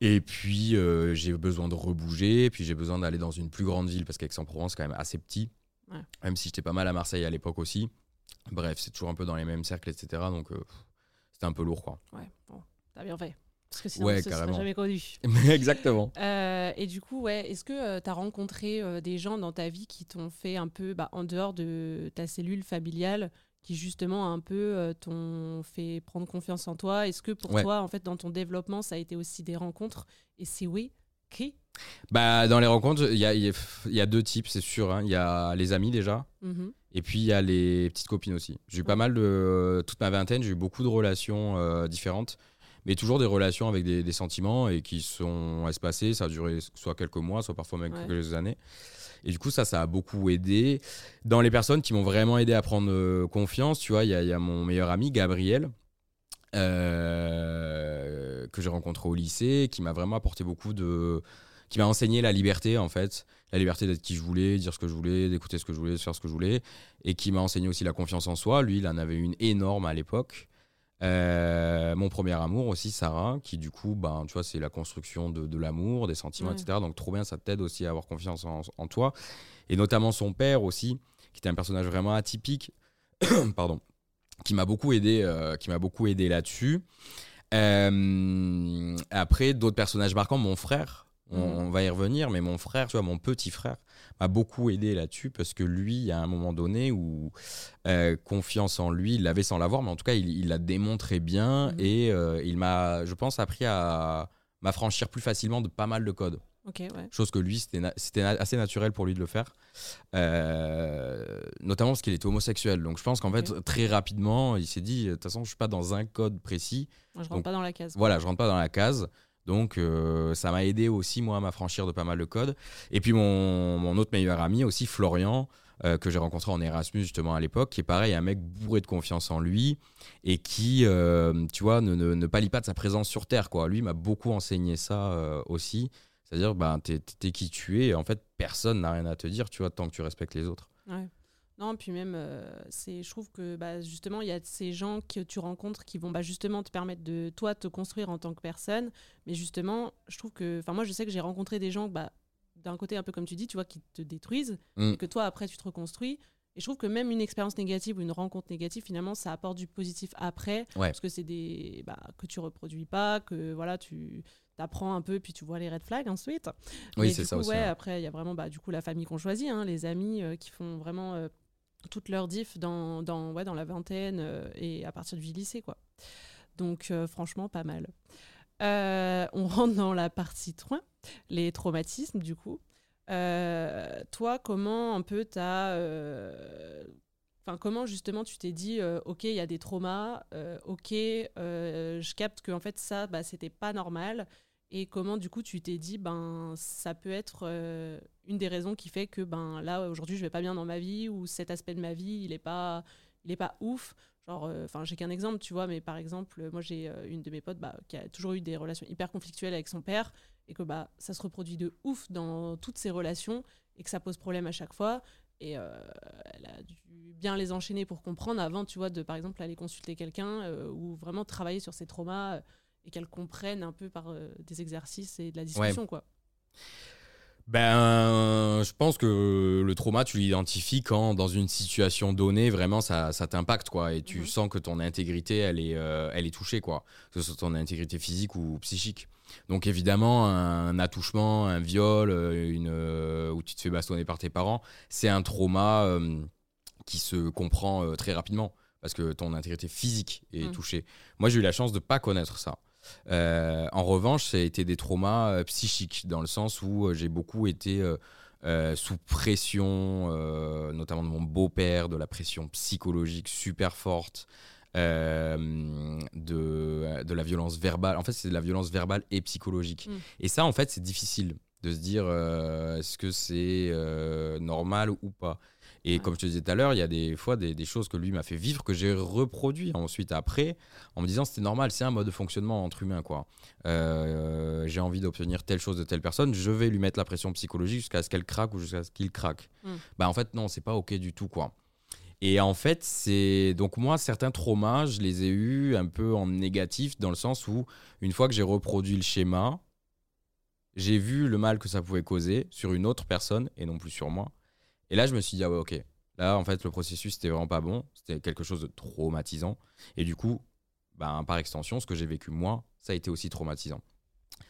Et puis, euh, j'ai besoin de rebouger, puis j'ai besoin d'aller dans une plus grande ville, parce qu'Aix-en-Provence, c'est quand même assez petit. Même si j'étais pas mal à Marseille à l'époque aussi. Bref, c'est toujours un peu dans les mêmes cercles, etc. Donc, c'était un peu lourd, quoi. Ouais, bon, t'as bien fait. Parce que sinon, ouais, ce serait jamais connu. Exactement. Euh, et du coup, ouais, est-ce que euh, tu as rencontré euh, des gens dans ta vie qui t'ont fait un peu, bah, en dehors de ta cellule familiale, qui justement un peu euh, t'ont fait prendre confiance en toi? Est-ce que pour Ouais. toi, en fait, dans ton développement, ça a été aussi des rencontres? Et si oui, qui Bah, dans les rencontres, il y a, y a- y a deux types, c'est sûr. hein. Il y a les amis déjà, Mhm. et puis il y a les petites copines aussi. J'ai eu pas mal de. Toute ma vingtaine, j'ai eu beaucoup de relations différentes, mais toujours des relations avec des, des sentiments et qui sont espacées. Ça a duré soit quelques mois, soit parfois même Ouais. quelques années. Et du coup, ça, ça a beaucoup aidé. Dans les personnes qui m'ont vraiment aidé à prendre euh, confiance, tu vois, il y, a- il y a mon meilleur ami, Gabriel. euh, que j'ai rencontré au lycée, qui m'a vraiment apporté beaucoup de, qui m'a enseigné la liberté en fait, la liberté d'être qui je voulais, dire ce que je voulais, d'écouter ce que je voulais, de faire ce que je voulais, et qui m'a enseigné aussi la confiance en soi. Lui, il en avait une énorme à l'époque. Euh, mon premier amour aussi, Sarah, qui du coup, ben, tu vois, c'est la construction de, de l'amour, des sentiments, Ouais. etc. Donc trop bien, ça t'aide aussi à avoir confiance en, en toi. Et notamment son père aussi, qui était un personnage vraiment atypique, pardon, qui m'a beaucoup aidé, euh, qui m'a beaucoup aidé là-dessus. Euh, après, d'autres personnages marquants, mon frère, on, Mhm. on va y revenir, mais mon frère, tu vois, mon petit frère, m'a beaucoup aidé là-dessus parce que lui, a un moment donné où euh, confiance en lui, il l'avait sans l'avoir, mais en tout cas, il l'a démontré bien Mhm. et euh, il m'a, je pense, appris à m'affranchir plus facilement de pas mal de codes. Ok, ouais. Chose que lui, c'était na- assez naturel pour lui de le faire. Euh, notamment parce qu'il était homosexuel. Donc je pense qu'en fait, très rapidement, il s'est dit, de toute façon, je suis pas dans un code précis. Moi, je rentre Donc, pas dans la case. Voilà, je rentre pas dans la case. Donc euh, ça m'a aidé aussi, moi, à m'affranchir de pas mal de codes. Et puis mon, mon autre meilleur ami aussi, Florian, euh, que j'ai rencontré en Erasmus justement à l'époque, qui est pareil, un mec bourré de confiance en lui et qui, euh, tu vois, ne, ne, ne pallie pas de sa présence sur Terre. Quoi. Lui m'a beaucoup enseigné ça aussi. C'est-à-dire, ben, t'es qui tu es et en fait, personne n'a rien à te dire, tu vois, tant que tu respectes les autres. Ouais. Non, puis même, euh, c'est, je trouve que bah, justement, il y a ces gens que tu rencontres qui vont bah, justement te permettre de, toi, te construire en tant que personne. Mais justement, je trouve que, enfin, moi, je sais que j'ai rencontré des gens, bah, d'un côté, un peu comme tu dis, tu vois, qui te détruisent, Mm. et que toi, après, tu te reconstruis. Et je trouve que même une expérience négative ou une rencontre négative, finalement, ça apporte du positif après. Ouais. Parce que c'est des. Bah, que tu reproduis pas, que voilà, tu apprends un peu, puis tu vois les red flags ensuite. Oui, c'est ça coup, aussi. Ouais, hein. après, il y a vraiment bah, du coup la famille qu'on choisit, hein, les amis euh, qui font vraiment euh, toute leur diff dans, dans, ouais, dans la vingtaine euh, et à partir du lycée. Quoi. Donc, euh, franchement, pas mal. Euh, on rentre dans la partie 3, les traumatismes, du coup. Toi, comment un peu t'as. Enfin, comment justement tu t'es dit, ok, il y a des traumas, ok, je capte que fait ça, bah, c'était pas normal, et comment du coup tu t'es dit, ben ça peut être euh, une des raisons qui fait que ben là aujourd'hui je vais pas bien dans ma vie ou cet aspect de ma vie il est pas, il est pas ouf. Genre, euh, enfin j'ai qu'un exemple, tu vois, mais par exemple moi j'ai euh, une de mes potes bah, qui a toujours eu des relations hyper conflictuelles avec son père et que bah ça se reproduit de ouf dans toutes ses relations et que ça pose problème à chaque fois. Et elle a dû bien les enchaîner pour comprendre avant, tu vois, de par exemple aller consulter quelqu'un ou vraiment travailler sur ses traumas et qu'elle comprenne un peu par euh, des exercices et de la discussion, quoi. Ben, je pense que le trauma, tu l'identifies quand, dans une situation donnée, vraiment, ça, ça t'impacte, quoi. Et tu Mhm. sens que ton intégrité, elle est, euh, elle est touchée, quoi. Que ce soit ton intégrité physique ou psychique. Donc, évidemment, un attouchement, un viol, euh, une, euh, où tu te fais bastonner par tes parents, c'est un trauma euh, qui se comprend très rapidement. Parce que ton intégrité physique est Mhm. touchée. Moi, j'ai eu la chance de pas connaître ça. Euh, en revanche, ça a été des traumas euh, psychiques, dans le sens où euh, j'ai beaucoup été euh, sous pression, euh, notamment de mon beau-père, de la pression psychologique super forte, euh, de, de la violence verbale. En fait, c'est de la violence verbale et psychologique. Mm. Et ça, en fait, c'est difficile de se dire est-ce que c'est normal ou pas. Et Ouais. comme je te disais tout à l'heure, il y a des fois des, des choses que lui m'a fait vivre que j'ai reproduit ensuite après en me disant c'était normal, c'est un mode de fonctionnement entre humains quoi. Euh, j'ai envie d'obtenir telle chose de telle personne, je vais lui mettre la pression psychologique jusqu'à ce qu'elle craque ou jusqu'à ce qu'il craque. Mm. Bah en fait non, c'est pas ok du tout quoi. Et en fait, c'est donc moi certains traumas, je les ai eus un peu en négatif dans le sens où une fois que j'ai reproduit le schéma, j'ai vu le mal que ça pouvait causer sur une autre personne et non plus sur moi. Et là, je me suis dit, ah ouais, ok. Là, en fait, le processus, c'était vraiment pas bon. C'était quelque chose de traumatisant. Et du coup, ben, par extension, ce que j'ai vécu moi, ça a été aussi traumatisant.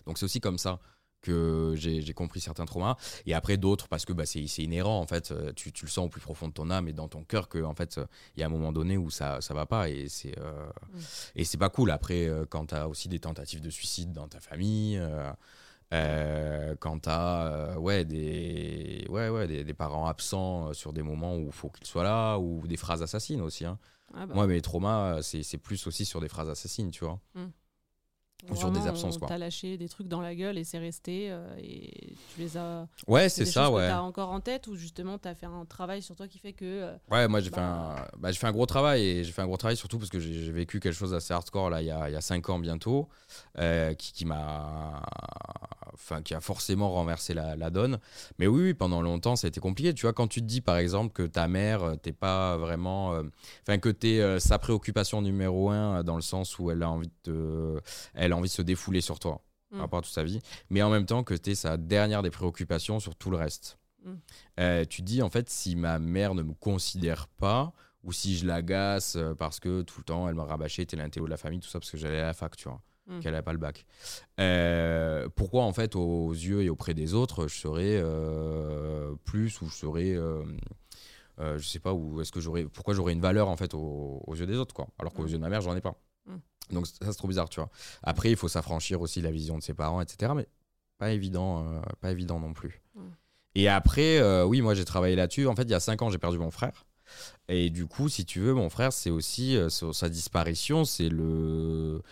Donc, c'est aussi comme ça que j'ai compris certains traumas. Et après, d'autres, parce que bah, c'est inhérent, en fait. Euh, tu, tu, le sens au plus profond de ton âme et dans ton cœur qu'en en fait, il y a un moment donné où ça ça va pas. Et c'est euh, et c'est pas cool. Après, quand tu as aussi des tentatives de suicide dans ta famille. Euh, quand tu as ouais, des, ouais, ouais, des, des, parents absents sur des moments où il faut qu'ils soient là, ou des phrases assassines aussi. Hein. Ah bah. Moi, mes traumas, c'est plus aussi sur des phrases assassines, tu vois. Mm. Ou sur des absences. Tu as lâché des trucs dans la gueule et c'est resté. Euh, et tu les as. Ouais, c'est ça, ouais. Tu as encore en tête ou justement tu as fait un travail sur toi qui fait que. Euh, ouais, moi j'ai fait, bah, un... Bah, fait un gros travail et j'ai fait un gros travail surtout parce que j'ai vécu quelque chose d'assez hardcore là il y a, y a 5 ans bientôt euh, qui, qui m'a enfin, qui a forcément renversé la, donne. Mais oui, pendant longtemps, ça a été compliqué. Tu vois, quand tu te dis, par exemple, que ta mère, euh, t'es pas vraiment. Euh, enfin, que tu es euh, sa préoccupation numéro un, dans le sens où elle a envie de, elle a envie de se défouler sur toi, par mm. rapport à toute sa vie. Mais en même temps, que tu es sa dernière des préoccupations sur tout le reste. Mm. tu dis, en fait, si ma mère ne me considère pas, ou si je l'agace parce que tout le temps, elle me rabâchait, t'es l'intello de la famille, tout ça, parce que j'allais à la fac, tu vois. Mm. qu'elle n'a pas le bac. Euh, pourquoi, en fait, aux yeux et auprès des autres, je serais euh, plus ou je serais. Euh, je sais pas, où est-ce que j'aurais. Pourquoi j'aurais une valeur, en fait, aux, yeux des autres, quoi. Alors qu'aux mm. yeux de ma mère, j'en ai pas. Mm. Donc, ça, c'est trop bizarre, tu vois. Après, il faut s'affranchir aussi la vision de ses parents, etc. Mais pas évident, pas évident non plus. Et après, oui, moi, j'ai travaillé là-dessus. En fait, il y a 5 ans, j'ai perdu mon frère. Et du coup, si tu veux, mon frère, c'est aussi sa disparition, c'est le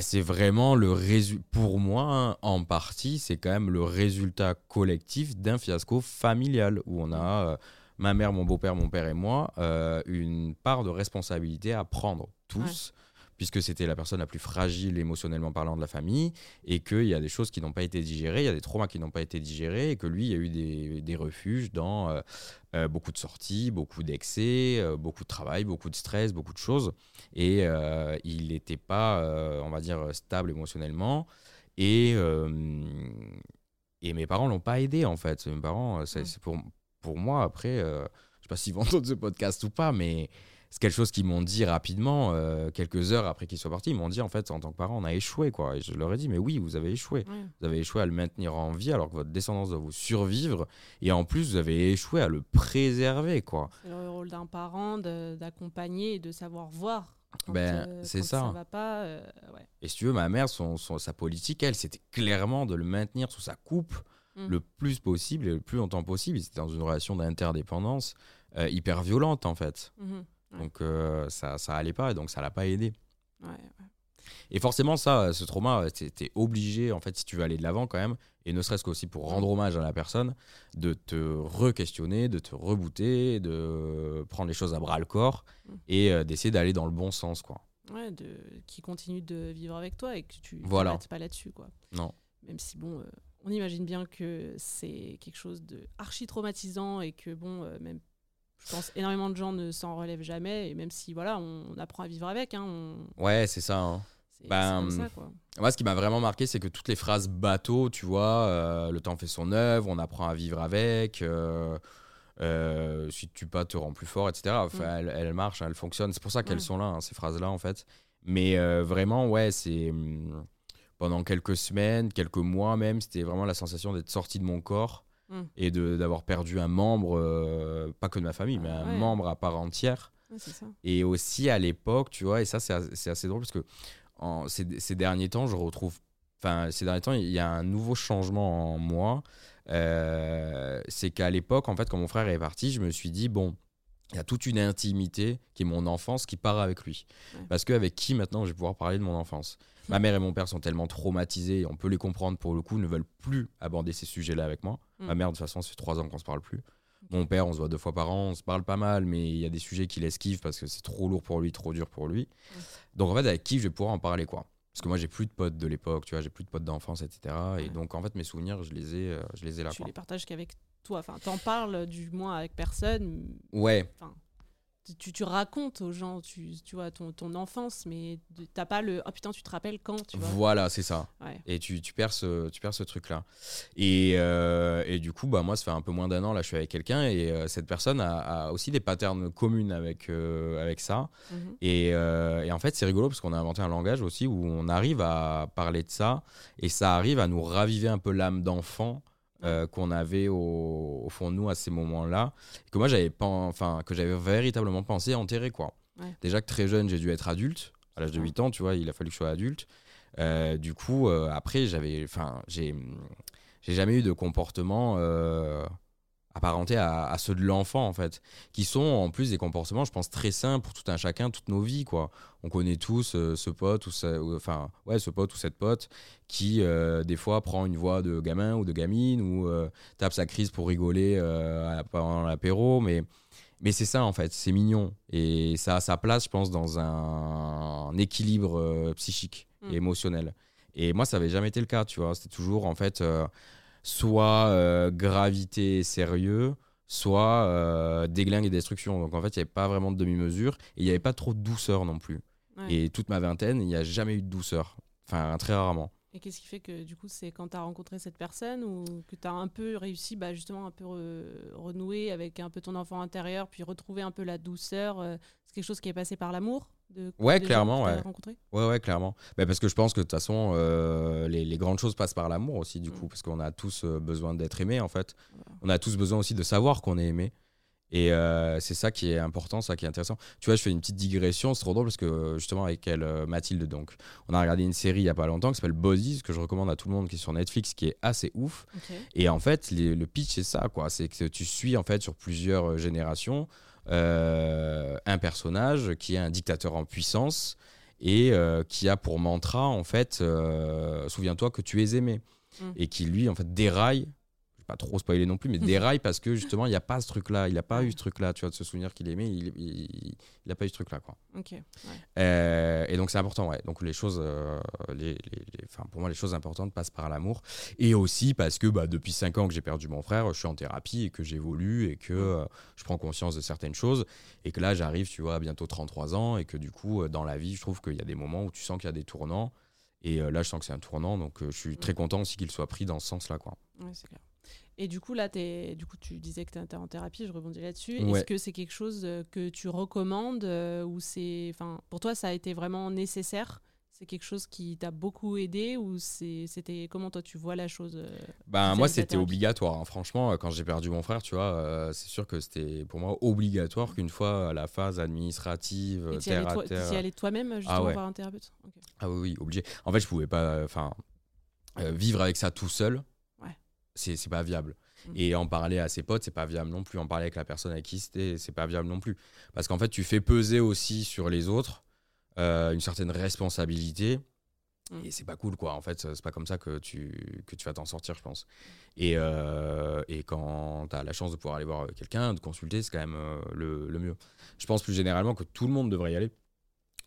c'est vraiment le résultat, pour moi, en partie, c'est quand même le résultat collectif d'un fiasco familial où on a euh, ma mère, mon beau-père, mon père et moi euh, une part de responsabilité à prendre tous puisque c'était la personne la plus fragile émotionnellement parlant de la famille, et qu'il y a des choses qui n'ont pas été digérées, il y a des traumas qui n'ont pas été digérés, et que lui, il y a eu des, des refuges dans euh, euh, beaucoup de sorties, beaucoup d'excès, euh, beaucoup de travail, beaucoup de stress, beaucoup de choses, et il n'était pas, on va dire, stable émotionnellement, et, et mes parents l'ont pas aidé, en fait. Mes parents, c'est pour, pour moi, après, je ne sais pas s'ils vont entendre ce podcast ou pas, mais c'est quelque chose qu'ils m'ont dit rapidement, euh, quelques heures après qu'ils soient partis. Ils m'ont dit, en fait, en tant que parent, on a échoué. Quoi. Et je leur ai dit, mais oui, vous avez échoué. Vous avez échoué à le maintenir en vie alors que votre descendance doit vous survivre. Et en plus, vous avez échoué à le préserver. quoi. C'est le rôle d'un parent d'accompagner et de savoir voir. ben, euh, c'est ça. ça va pas, euh, Et si tu veux, ma mère, son, sa politique, elle, c'était clairement de le maintenir sous sa coupe mm. le plus possible et le plus longtemps possible. C'était dans une relation d'interdépendance hyper violente, en fait. Donc euh, ça, ça allait pas, et donc ça l'a pas aidé. Et forcément, ça, ce trauma, tu es obligé, en fait, si tu veux aller de l'avant quand même, et ne serait-ce qu'aussi pour rendre hommage à la personne, de te re-questionner, de te rebooter, de prendre les choses à bras le corps mm. et euh, d'essayer d'aller dans le bon sens, quoi. Ouais, de, qui continue de vivre avec toi et que tu voilà. pas là-dessus, quoi. Non. Même si, bon, euh, on imagine bien que c'est quelque chose de archi traumatisant et que, bon, même je pense énormément de gens ne s'en relèvent jamais et même si voilà on, apprend à vivre avec hein, ouais c'est ça hein. ben, moi ce qui m'a vraiment marqué c'est que toutes les phrases bateau tu vois euh, le temps fait son œuvre on apprend à vivre avec euh, euh, si tu pas te rends plus fort etc enfin, mm. elles, marchent elles fonctionnent c'est pour ça qu'elles sont là hein, ces phrases là en fait. Mais vraiment ouais c'est hum, pendant quelques semaines quelques mois même c'était vraiment la sensation d'être sorti de mon corps Mm. et d'avoir perdu un membre, euh, pas que de ma famille, mais un membre à part entière. Et aussi à l'époque, tu vois, et ça c'est assez drôle parce que en, ces, ces, derniers temps, je retrouve, enfin ces derniers temps, il y a un nouveau changement en moi. Euh, c'est qu'à l'époque, en fait, quand mon frère est parti, je me suis dit, bon, il y a toute une intimité qui est mon enfance qui part avec lui. Parce qu'avec qui maintenant je vais pouvoir parler de mon enfance? Ma mère et mon père sont tellement traumatisés, on peut les comprendre pour le coup, ne veulent plus aborder ces sujets-là avec moi. Mm. Ma mère, de toute façon, fait trois ans qu'on se parle plus. Mon père, on se voit deux fois par an, on se parle pas mal, mais il y a des sujets qu'il esquive parce que c'est trop lourd pour lui, trop dur pour lui. Mm. Donc en fait, avec qui je vais pouvoir en parler quoi? Parce que moi, j'ai plus de potes de l'époque, tu vois, j'ai plus de potes d'enfance, etc. Et donc en fait, mes souvenirs, je les ai, euh, je les ai là. Tu les partages qu'avec toi, enfin, t'en parles du moins avec personne. Ouais. tu, tu, racontes aux gens, tu, tu vois, ton, ton enfance, mais t'as pas le oh putain, tu te rappelles quand tu vois Voilà, c'est ça. Et tu, tu, perds ce, tu perds ce truc-là. Et, euh, et, du coup, bah, moi, ça fait un peu moins d'un an, là, je suis avec quelqu'un et euh, cette personne a, a, aussi des patterns communs avec, euh, avec ça. Mhm. et, et, en fait, c'est rigolo parce qu'on a inventé un langage aussi où on arrive à parler de ça et ça arrive à nous raviver un peu l'âme d'enfant. Euh, qu'on avait au, fond de nous à ces moments-là, que moi j'avais pas, enfin que j'avais véritablement pensé enterrer quoi. Déjà que très jeune j'ai dû être adulte, à l'âge de 8 ans, tu vois, il a fallu que je sois adulte. Euh, du coup, euh, après j'avais, enfin j'ai, j'ai jamais eu de comportement apparentés à, ceux de l'enfant en fait, qui sont en plus des comportements, je pense, très sains pour tout un chacun, toute nos vies quoi. On connaît tous euh, ce pote ou, enfin ouais ce pote ou cette pote qui euh, des fois prend une voix de gamin ou de gamine ou euh, tape sa crise pour rigoler pendant l'apéro, mais mais c'est ça en fait, c'est mignon et ça a sa place, je pense, dans un, équilibre psychique et mm. émotionnel. Et moi, ça avait jamais été le cas, tu vois. C'était toujours en fait soit euh, gravité sérieux, soit euh, déglingue et destruction. Donc en fait, il n'y avait pas vraiment de demi-mesure et il n'y avait pas trop de douceur non plus. Et toute ma vingtaine, il n'y a jamais eu de douceur. Enfin, très rarement. Et qu'est-ce qui fait que du coup, c'est quand tu as rencontré cette personne ou que tu as un peu réussi, bah, justement, un peu renouer avec un peu ton enfant intérieur, puis retrouver un peu la douceur euh, C'est quelque chose qui est passé par l'amour ouais, clairement, ouais. ouais. Ouais, clairement. Bah, parce que je pense que de toute façon, euh, les, les, grandes choses passent par l'amour aussi, du mm. coup, parce qu'on a tous euh, besoin d'être aimés, en fait. On a tous besoin aussi de savoir qu'on est aimé. Et euh, c'est ça qui est important, ça qui est intéressant. Tu vois, je fais une petite digression, c'est trop drôle parce que justement avec elle, Mathilde, donc, on a regardé une série il y a pas longtemps qui s'appelle Bodies, que je recommande à tout le monde, qui est sur Netflix, qui est assez ouf. Et en fait, le pitch c'est ça, quoi. C'est que tu suis en fait sur plusieurs générations euh, un personnage qui est un dictateur en puissance et euh, qui a pour mantra en fait euh, souviens-toi que tu es aimé mm. et qui lui en fait déraille pas trop spoiler non plus, mais déraille parce que justement, il n'y a pas ce truc-là. Il n'a pas eu ce truc-là, tu vois, de se souvenir qu'il aimait. Il n'a pas eu ce truc-là, quoi. Ok. Euh, et donc, c'est important, ouais. Donc, les choses, euh, les, pour moi, les choses importantes passent par l'amour. Et aussi parce que bah, depuis 5 ans que j'ai perdu mon frère, je suis en thérapie et que j'évolue et que euh, je prends conscience de certaines choses. Et que là, j'arrive, tu vois, à bientôt 33 ans et que du coup, dans la vie, je trouve qu'il y a des moments où tu sens qu'il y a des tournants. Et là, je sens que c'est un tournant. Donc, je suis très content aussi qu'il soit pris dans ce sens-là, quoi. Ouais, c'est clair. Et du coup, là, es, du coup, tu disais que tu étais en thérapie, je rebondis là-dessus. Est-ce que c'est quelque chose euh, que tu recommandes euh, ou c'est, enfin, pour toi, ça a été vraiment nécessaire? C'est quelque chose qui t'a beaucoup aidé ou c'était comment toi tu vois la chose euh, Ben moi c'était obligatoire. Hein. Franchement, quand j'ai perdu mon frère, tu vois, c'est sûr que c'était pour moi obligatoire qu'une fois à la phase administrative, tu y allais toi-même justement ah voir un thérapeute? Ah oui, oui, obligé. En fait, je pouvais pas, enfin, vivre avec ça tout seul c'est pas viable. Mm. Et en parler à ses potes, c'est pas viable non plus. En parler avec la personne avec qui c'était, c'est pas viable non plus. Parce qu'en fait, tu fais peser aussi sur les autres euh, une certaine responsabilité. Mm. Et c'est pas cool, quoi. En fait, c'est pas comme ça que tu, que tu vas t'en sortir, je pense. Et, euh, et quand tu as la chance de pouvoir aller voir quelqu'un, de consulter, c'est quand même euh, le, le, mieux. Je pense plus généralement que tout le monde devrait y aller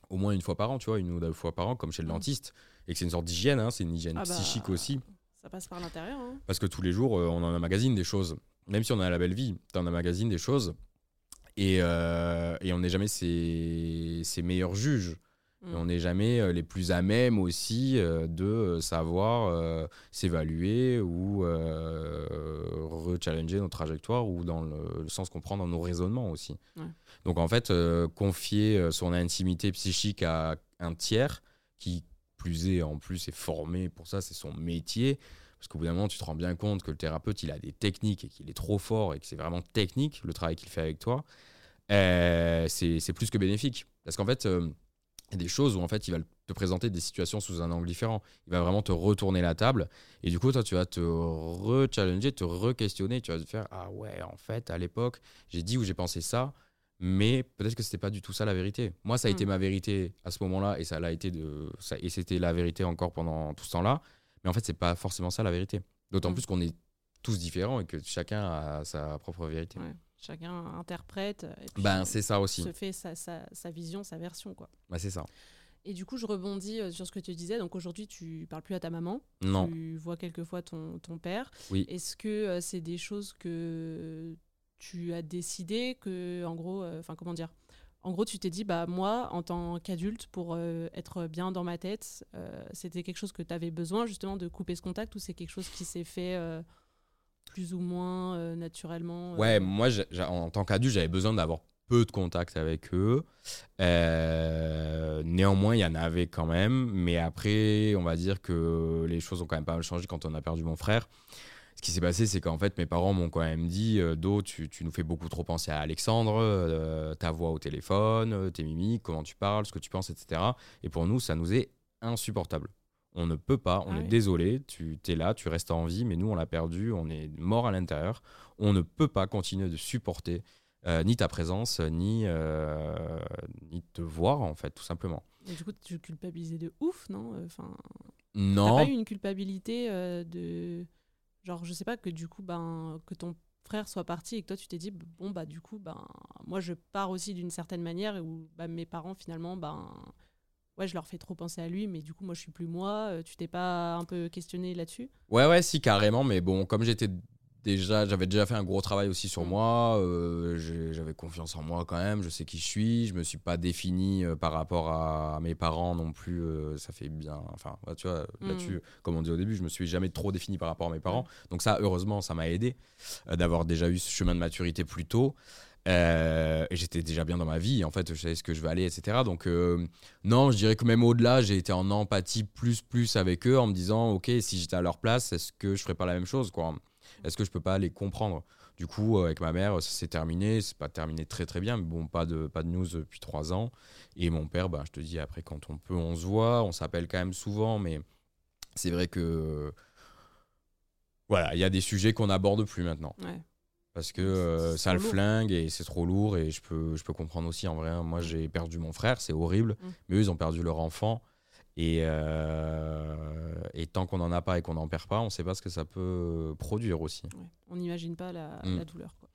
au moins une fois par an, tu vois, une ou deux fois par an, comme chez le mm. dentiste. Et que c'est une sorte d'hygiène, hein, c'est une hygiène ah bah, psychique aussi. Ça passe par l'intérieur. Hein. Parce que tous les jours, euh, on en a magazine des choses. Même si on a la belle vie, tu en magazine des choses. Et, euh, et on n'est jamais ses, ses, meilleurs juges. Mm. on n'est jamais euh, les plus à même aussi de savoir s'évaluer ou rechallenger nos trajectoires ou dans le, sens qu'on prend dans nos raisonnements aussi. Donc en fait, confier son intimité psychique à un tiers qui plus est en plus est formé pour ça, c'est son métier. Parce qu'au bout d'un moment, tu te rends bien compte que le thérapeute, il a des techniques et qu'il est trop fort et que c'est vraiment technique le travail qu'il fait avec toi. Euh, c'est plus que bénéfique. Parce qu'en fait, euh, il y a des choses où en fait, il va te présenter des situations sous un angle différent. Il va vraiment te retourner la table. Et du coup, toi, tu vas te re-challenger, te re-questionner. Tu vas te faire Ah ouais, en fait, à l'époque, j'ai dit ou j'ai pensé ça mais peut-être que c'était pas du tout ça la vérité. Moi, ça a été mm. ma vérité à ce moment-là, et ça l'a été de, ça, et c'était la vérité encore pendant tout ce temps-là. Mais en fait, c'est pas forcément ça la vérité. D'autant mm. plus qu'on est tous différents et que chacun a sa propre vérité. Chacun interprète. Et ben, c'est ça aussi. Se fait sa, sa, sa, vision, sa version, quoi. Bah, c'est ça. Et du coup, je rebondis euh, sur ce que tu disais. Donc aujourd'hui, tu parles plus à ta maman. Non. Tu vois quelquefois ton, ton père. Oui. Est-ce que euh, c'est des choses que tu as décidé que, en gros, euh, enfin, comment dire en gros, tu t'es dit, bah moi, en tant qu'adulte, pour euh, être bien dans ma tête, euh, c'était quelque chose que tu avais besoin justement de couper ce contact ou c'est quelque chose qui s'est fait plus ou moins naturellement Ouais, moi, en tant qu'adulte, j'avais besoin d'avoir peu de contact avec eux. néanmoins, il y en avait quand même, mais après, on va dire que les choses ont quand même pas mal changé quand on a perdu mon frère ce qui s'est passé, c'est qu'en fait, mes parents m'ont quand même dit euh, Do, tu, nous fais beaucoup trop penser à Alexandre, euh, ta voix au téléphone, euh, tes mimiques, comment tu parles, ce que tu penses, etc. Et pour nous, ça nous est insupportable. On ne peut pas, on ah est désolé, tu es là, tu restes en vie, mais nous, on l'a perdu, on est mort à l'intérieur. On ne peut pas continuer de supporter ni ta présence, ni, ni te voir, en fait, tout simplement. du coup, tu culpabilisais de ouf, non? Enfin, Non. T'as pas eu une culpabilité de Genre, je sais pas, que du coup, ben, que ton frère soit parti et que toi, tu t'es dit, bon, bah, du coup, ben, moi, je pars aussi d'une certaine manière où bah, mes parents, finalement, ben, ouais, je leur fais trop penser à lui, mais du coup, moi, je suis plus moi. Euh, tu t'es pas un peu questionné là-dessus? Ouais, ouais, si, carrément. Mais bon, comme j'étais déjà, j'avais déjà fait un gros travail aussi sur mm. moi. Euh, j'avais confiance en moi quand même. Je sais qui je suis. Je me suis pas défini euh, par rapport à, mes parents non plus. Euh, ça fait bien. Enfin, tu vois, mm. là-dessus, comme on dit au début, je me suis jamais trop défini par rapport à mes parents. Donc ça, heureusement, ça m'a aidé d'avoir déjà eu ce chemin de maturité plus tôt. et j'étais déjà bien dans ma vie, en fait, je savais ce que je veux aller, etc. Donc, non, je dirais que même au-delà, j'ai été en empathie plus, plus avec eux en me disant, ok, si j'étais à leur place, est-ce que je ferais pas la même chose, quoi? Est-ce que je peux pas les comprendre? Du coup, euh, avec ma mère, ça s'est terminé. C'est pas terminé très très bien, mais bon, pas de, pas de news depuis trois ans. Et mon père, bah, je te dis, après, quand on peut, on se voit. On s'appelle quand même souvent, mais c'est vrai que. Voilà, il y a des sujets qu'on n'aborde plus maintenant. Parce que euh, ça le flingue et c'est trop lourd et je peux, je peux comprendre aussi en vrai. Hein. moi, j'ai perdu mon frère, c'est horrible, mm. mais eux, ils ont perdu leur enfant. Et, euh, et tant qu'on n'en a pas et qu'on n'en perd pas, on ne sait pas ce que ça peut produire aussi. on n'imagine pas la, mm. douleur. Quoi.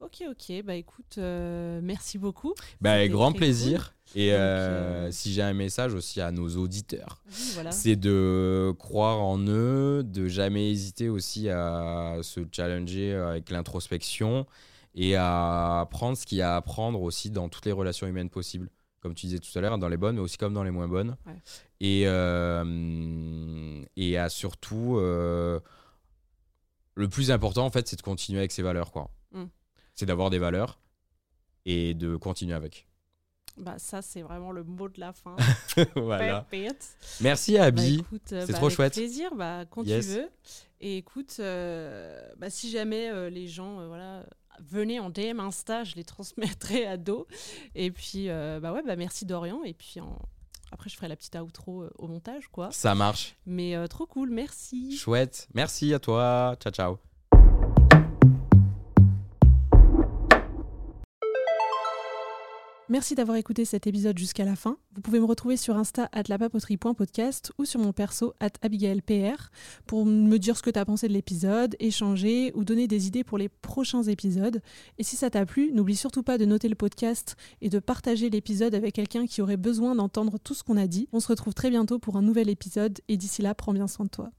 Ok, ok. Bah écoute, euh, merci beaucoup. Bah, grand plaisir. Et euh, si j'ai un message aussi à nos auditeurs, c'est de croire en eux, de jamais hésiter aussi à se challenger avec l'introspection et à apprendre ce qu'il y a à apprendre aussi dans toutes les relations humaines possibles comme tu disais tout à l'heure, dans les bonnes, mais aussi comme dans les moins bonnes. Et, euh, et à surtout, euh, le plus important, en fait, c'est de continuer avec ses valeurs. quoi. Mm. C'est d'avoir des valeurs et de continuer avec. Bah ça c'est vraiment le mot de la fin. voilà. Merci Abby. Bah, c'est bah, trop avec chouette. Plaisir, bah, quand tu veux. Et écoute, euh, bah, si jamais les gens voilà venez en DM Insta, je les transmettrai à dos. Et puis, euh, bah ouais, bah merci Dorian. Et puis, après, je ferai la petite outro euh, au montage, quoi. Ça marche. Mais euh, trop cool, merci. Chouette. Merci à toi. Ciao, ciao. Merci d'avoir écouté cet épisode jusqu'à la fin. Vous pouvez me retrouver sur Insta at lapapoterie.podcast ou sur mon perso at abigailpr pour me dire ce que tu as pensé de l'épisode, échanger ou donner des idées pour les prochains épisodes. Et si ça t'a plu, n'oublie surtout pas de noter le podcast et de partager l'épisode avec quelqu'un qui aurait besoin d'entendre tout ce qu'on a dit. On se retrouve très bientôt pour un nouvel épisode et d'ici là, prends bien soin de toi.